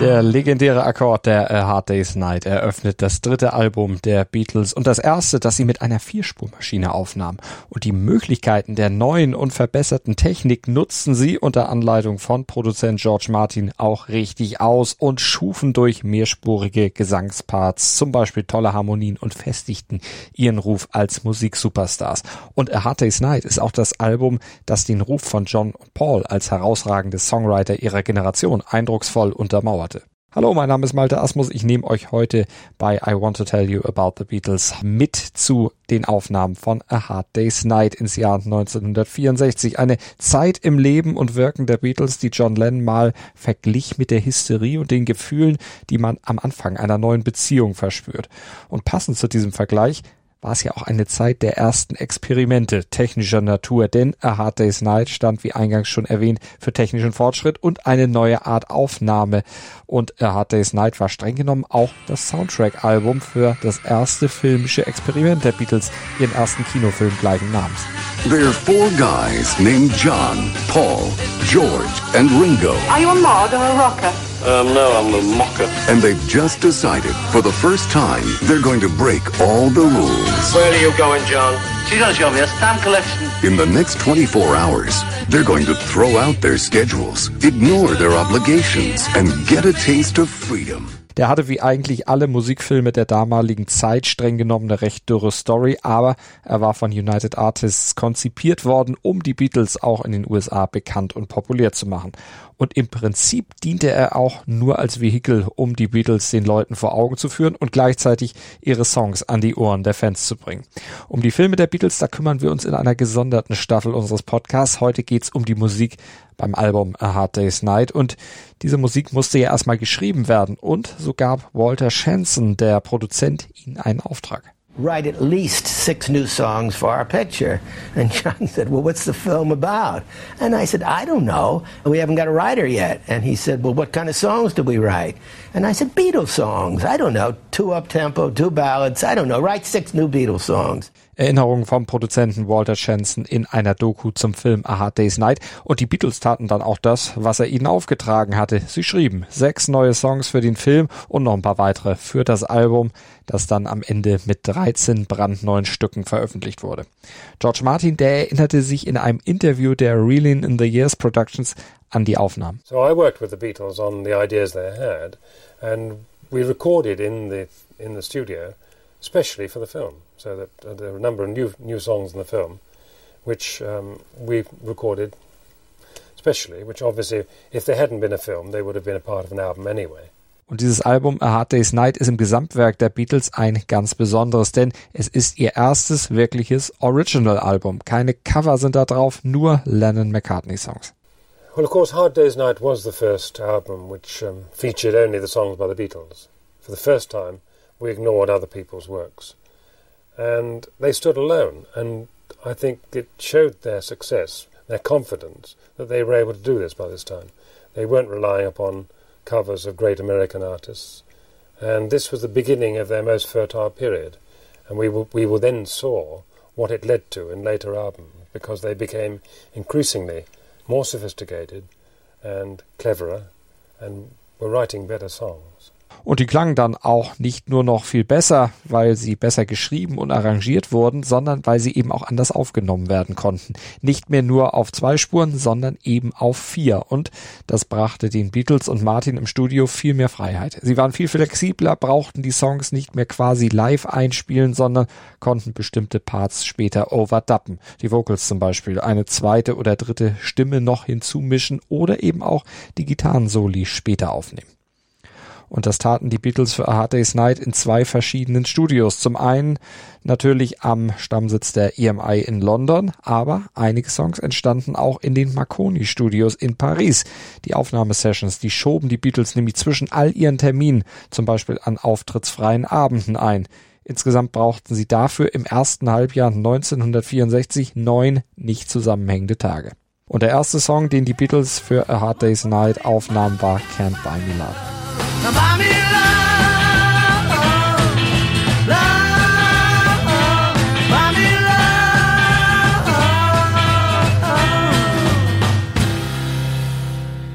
Der legendäre Akkord der A Hard Day's Night eröffnet das dritte Album der Beatles und das erste, das sie mit einer Vierspurmaschine aufnahmen. Und die Möglichkeiten der neuen und verbesserten Technik nutzten sie unter Anleitung von Produzent George Martin auch richtig aus und schufen durch mehrspurige Gesangsparts zum Beispiel tolle Harmonien und festigten ihren Ruf als Musiksuperstars. Und A Hard Day's Night ist auch das Album, das den Ruf von John Paul als herausragende Songwriter ihrer Generation eindrucksvoll untermauert. Hallo, mein Name ist Malte Asmus. Ich nehme euch heute bei I Want to Tell You About the Beatles mit zu den Aufnahmen von A Hard Day's Night ins Jahr 1964. Eine Zeit im Leben und Wirken der Beatles, die John Lennon mal verglich mit der Hysterie und den Gefühlen, die man am Anfang einer neuen Beziehung verspürt. Und passend zu diesem Vergleich war es ja auch eine Zeit der ersten Experimente technischer Natur, denn A Hard Day's Night stand, wie eingangs schon erwähnt, für technischen Fortschritt und eine neue Art Aufnahme. Und A Hard Day's Night war streng genommen auch das Soundtrack-Album für das erste filmische Experiment der Beatles, ihren ersten Kinofilm gleichen Namens. There are four guys named John, Paul, George, and Ringo. Are you a mod or a rocker? Um, no, I'm a mocker. And they've just decided, for the first time, they're going to break all the rules. Where are you going, John? She's gonna show me a stamp collection. In the next 24 hours, they're going to throw out their schedules, ignore their obligations, and get a taste of freedom. Der hatte wie eigentlich alle Musikfilme der damaligen Zeit streng genommen eine recht dürre Story, aber er war von United Artists konzipiert worden, um die Beatles auch in den USA bekannt und populär zu machen. Und im Prinzip diente er auch nur als Vehikel, um die Beatles den Leuten vor Augen zu führen und gleichzeitig ihre Songs an die Ohren der Fans zu bringen. Um die Filme der Beatles, da kümmern wir uns in einer gesonderten Staffel unseres Podcasts. Heute geht's um die Musik beim Album A Hard Day's Night und diese Musik musste ja erstmal geschrieben werden und so gab Walter Shanson, der Produzent, ihnen einen Auftrag. Write at least six new songs for our picture. And John said, Well, what's the film about? And I said, I don't know. We haven't got a writer yet. And he said, Well, what kind of songs do we write? And I said, Beatles songs. I don't know. Two up tempo, two ballads. I don't know. Write six new Beatles songs. Erinnerungen vom Produzenten Walter Shanson in einer Doku zum Film A Hard Day's Night. Und die Beatles taten dann auch das, was er ihnen aufgetragen hatte. Sie schrieben sechs neue Songs für den Film und noch ein paar weitere für das Album, das dann am Ende mit 13 brandneuen Stücken veröffentlicht wurde. George Martin, der erinnerte sich in einem Interview der Reeling in the Years Productions an die Aufnahmen. So I worked with the Beatles on the ideas they had, and we recorded in the in the studio, especially for the film. So that uh, there are a number of new new songs in the film, which um, we recorded specially. Which obviously, if there hadn't been a film, they would have been a part of an album anyway. Und dieses Album A Hard Day's Night ist im Gesamtwerk der Beatles ein ganz besonderes, denn es ist ihr erstes wirkliches Original-Album. Keine Cover sind da drauf, nur Lennon-McCartney-Songs. Well, of course, Hard Day's Night was the first album which um, featured only the songs by the Beatles. For the first time, we ignored other people's works. And they stood alone, and I think it showed their success, their confidence, that they were able to do this by this time. They weren't relying upon covers of great American artists. And this was the beginning of their most fertile period. And we, we will then saw what it led to in later albums because they became increasingly more sophisticated and cleverer and were writing better songs. Und die klangen dann auch nicht nur noch viel besser, weil sie besser geschrieben und arrangiert wurden, sondern weil sie eben auch anders aufgenommen werden konnten. Nicht mehr nur auf zwei Spuren, sondern eben auf vier. Und das brachte den Beatles und Martin im Studio viel mehr Freiheit. Sie waren viel flexibler, brauchten die Songs nicht mehr quasi live einspielen, sondern konnten bestimmte Parts später overduppen. Die Vocals zum Beispiel, eine zweite oder dritte Stimme noch hinzumischen oder eben auch die Gitarrensoli später aufnehmen. Und das taten die Beatles für A Hard Day's Night in zwei verschiedenen Studios. Zum einen natürlich am Stammsitz der EMI in London, aber einige Songs entstanden auch in den Marconi Studios in Paris. Die Aufnahmesessions, die schoben die Beatles nämlich zwischen all ihren Terminen, zum Beispiel an auftrittsfreien Abenden ein. Insgesamt brauchten sie dafür im ersten Halbjahr 1964 neun nicht zusammenhängende Tage. Und der erste Song, den die Beatles für A Hard Day's Night aufnahmen, war Can't Buy Me Love. I'm in love.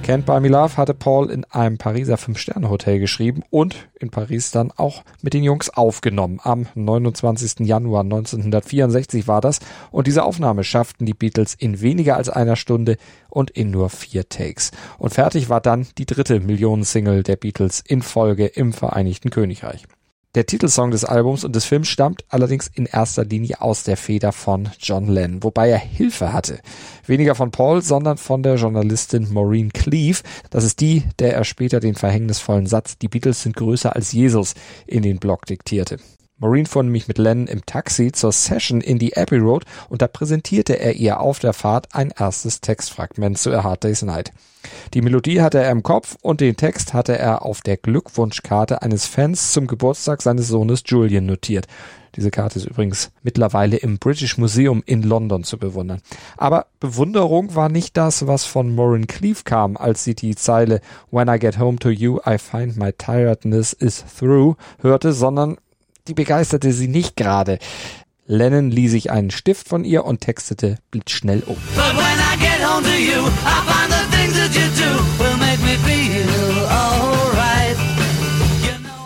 Can't Buy Me Love hatte Paul in einem Pariser Fünf-Sterne-Hotel geschrieben und in Paris dann auch mit den Jungs aufgenommen. Am 29. Januar 1964 war das und diese Aufnahme schafften die Beatles in weniger als einer Stunde und in nur vier Takes. Und fertig war dann die dritte Millionensingle der Beatles in Folge im Vereinigten Königreich. Der Titelsong des Albums und des Films stammt allerdings in erster Linie aus der Feder von John Lennon, wobei er Hilfe hatte. Weniger von Paul, sondern von der Journalistin Maureen Cleave. Das ist die, der er später den verhängnisvollen Satz, die Beatles sind größer als Jesus, in den Blog diktierte. Maureen fuhr nämlich mit Lennon im Taxi zur Session in die Abbey Road und da präsentierte er ihr auf der Fahrt ein erstes Textfragment zu A Hard Day's Night. Die Melodie hatte er im Kopf und den Text hatte er auf der Glückwunschkarte eines Fans zum Geburtstag seines Sohnes Julian notiert. Diese Karte ist übrigens mittlerweile im British Museum in London zu bewundern. Aber Bewunderung war nicht das, was von Maureen Cleave kam, als sie die Zeile When I get home to you, I find my tiredness is through hörte, sondern die begeisterte sie nicht gerade. Lennon lieh sich einen Stift von ihr und textete blitzschnell um.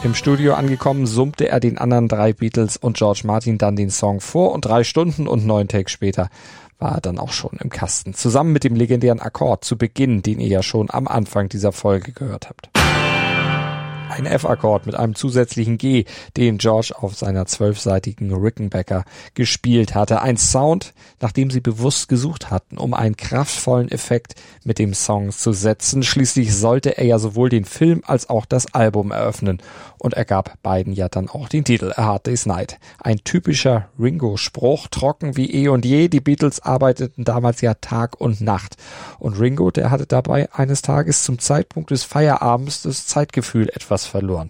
Im Studio angekommen, summte er den anderen drei Beatles und George Martin dann den Song vor und drei Stunden und neun Takes später war er dann auch schon im Kasten. Zusammen mit dem legendären Akkord zu Beginn, den ihr ja schon am Anfang dieser Folge gehört habt ein F-Akkord mit einem zusätzlichen G, den George auf seiner zwölfseitigen Rickenbacker gespielt hatte. Ein Sound, nach dem sie bewusst gesucht hatten, um einen kraftvollen Effekt mit dem Song zu setzen. Schließlich sollte er ja sowohl den Film als auch das Album eröffnen. Und er gab beiden ja dann auch den Titel A Hard Day's Night. Ein typischer Ringo-Spruch, trocken wie eh und je. Die Beatles arbeiteten damals ja Tag und Nacht. Und Ringo, der hatte dabei eines Tages zum Zeitpunkt des Feierabends das Zeitgefühl etwas verloren.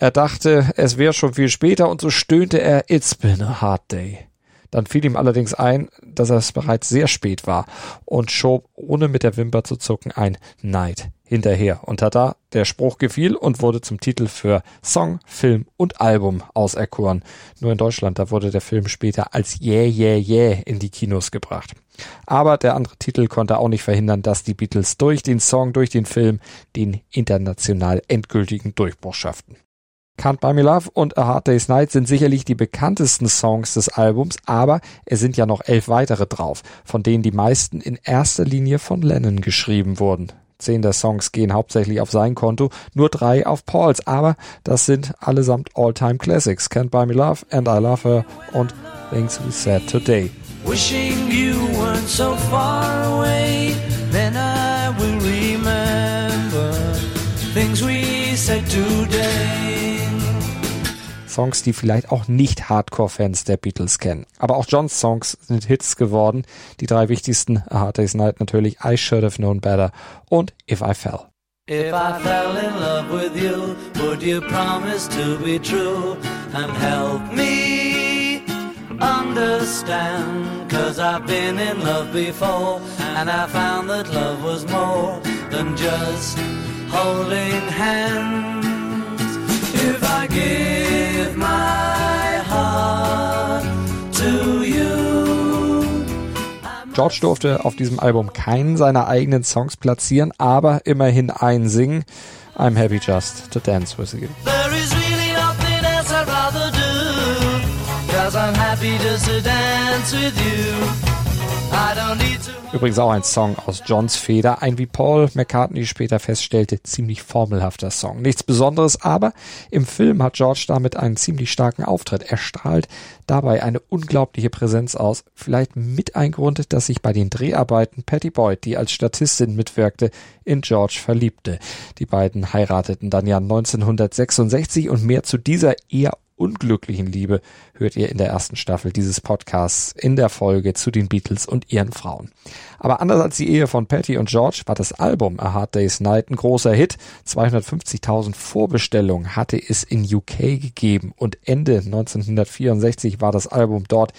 Er dachte, es wäre schon viel später und so stöhnte er, It's been a hard day. Dann fiel ihm allerdings ein, dass es bereits sehr spät war und schob, ohne mit der Wimper zu zucken, ein Night hinterher. Und tada, der Spruch gefiel und wurde zum Titel für Song, Film und Album auserkoren. Nur in Deutschland, da wurde der Film später als Yeah, Yeah, Yeah in die Kinos gebracht. Aber der andere Titel konnte auch nicht verhindern, dass die Beatles durch den Song, durch den Film den international endgültigen Durchbruch schafften. Can't Buy Me Love und A Hard Day's Night sind sicherlich die bekanntesten Songs des Albums, aber es sind ja noch elf weitere drauf, von denen die meisten in erster Linie von Lennon geschrieben wurden. Zehn der Songs gehen hauptsächlich auf sein Konto, nur drei auf Pauls, aber das sind allesamt All-Time Classics. Can't Buy Me Love and I Love Her und Things We Said Today. Wishing you weren't so far away, then I will remember things we said today. Songs, die vielleicht auch nicht Hardcore-Fans der Beatles kennen. Aber auch Johns Songs sind Hits geworden. Die drei wichtigsten, A Hard Day's Night natürlich, I Should Have Known Better und If I Fell. If I fell in love with you, would you promise to be true and help me understand? Cause I've been in love before and I found that love was more than just holding hands. George durfte auf diesem Album keinen seiner eigenen Songs platzieren, aber immerhin einen singen. I'm happy just to dance with you. There is really nothing else I'd rather do. Cause I'm happy just to dance with you. Übrigens auch ein Song aus Johns Feder, ein wie Paul McCartney später feststellte, ziemlich formelhafter Song. Nichts Besonderes, aber im Film hat George damit einen ziemlich starken Auftritt. Er strahlt dabei eine unglaubliche Präsenz aus. Vielleicht mit ein Grund, dass sich bei den Dreharbeiten Patty Boyd, die als Statistin mitwirkte, in George verliebte. Die beiden heirateten dann ja 1966 und mehr zu dieser eher unglücklichen Liebe hört ihr in der ersten Staffel dieses Podcasts in der Folge zu den Beatles und ihren Frauen. Aber anders als die Ehe von Patty und George war das Album A Hard Day's Night ein großer Hit. 250.000 Vorbestellungen hatte es in UK gegeben und Ende 1964 war das Album dort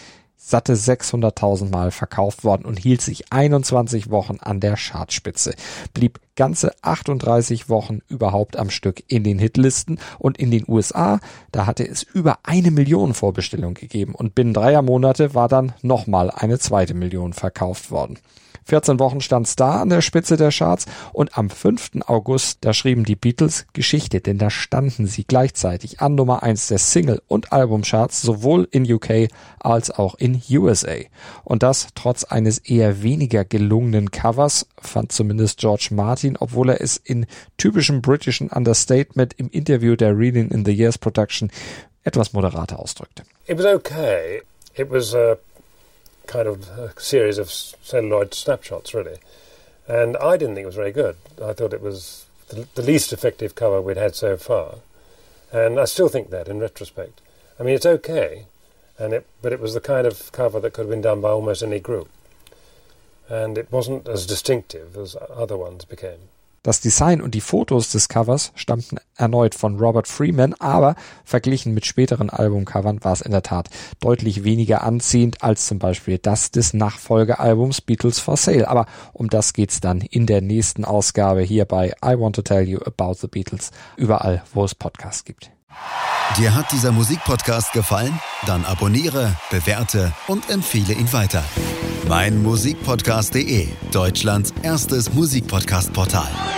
satte 600.000 Mal verkauft worden und hielt sich 21 Wochen an der Chartspitze, blieb ganze 38 Wochen überhaupt am Stück in den Hitlisten und in den USA, da hatte es über eine Million Vorbestellungen gegeben und binnen dreier Monate war dann nochmal eine zweite Million verkauft worden. 14 Wochen stand Star an der Spitze der Charts und am 5. August, da schrieben die Beatles Geschichte, denn da standen sie gleichzeitig an Nummer 1 der Single- und Albumcharts sowohl in UK als auch in USA. Und das trotz eines eher weniger gelungenen Covers, fand zumindest George Martin, obwohl er es in typischem britischen Understatement im Interview der Reading in the Years Production etwas moderater ausdrückte. It was okay. It was uh kind of series of celluloid snapshots, really. And I didn't think it was very good. I thought it was the, the least effective cover we'd had so far. And I still think that in retrospect. I mean, it's okay, and it, but it was the kind of cover that could have been done by almost any group. And it wasn't as distinctive as other ones became. Das Design und die Fotos des Covers stammten erneut von Robert Freeman, aber verglichen mit späteren Albumcovern war es in der Tat deutlich weniger anziehend als zum Beispiel das des Nachfolgealbums Beatles for Sale. Aber um das geht's dann in der nächsten Ausgabe hier bei I Want to Tell You About the Beatles, überall, wo es Podcasts gibt. Dir hat dieser Musikpodcast gefallen? Dann abonniere, bewerte und empfehle ihn weiter. Mein Musikpodcast.de, Deutschlands erstes Musikpodcast-Portal.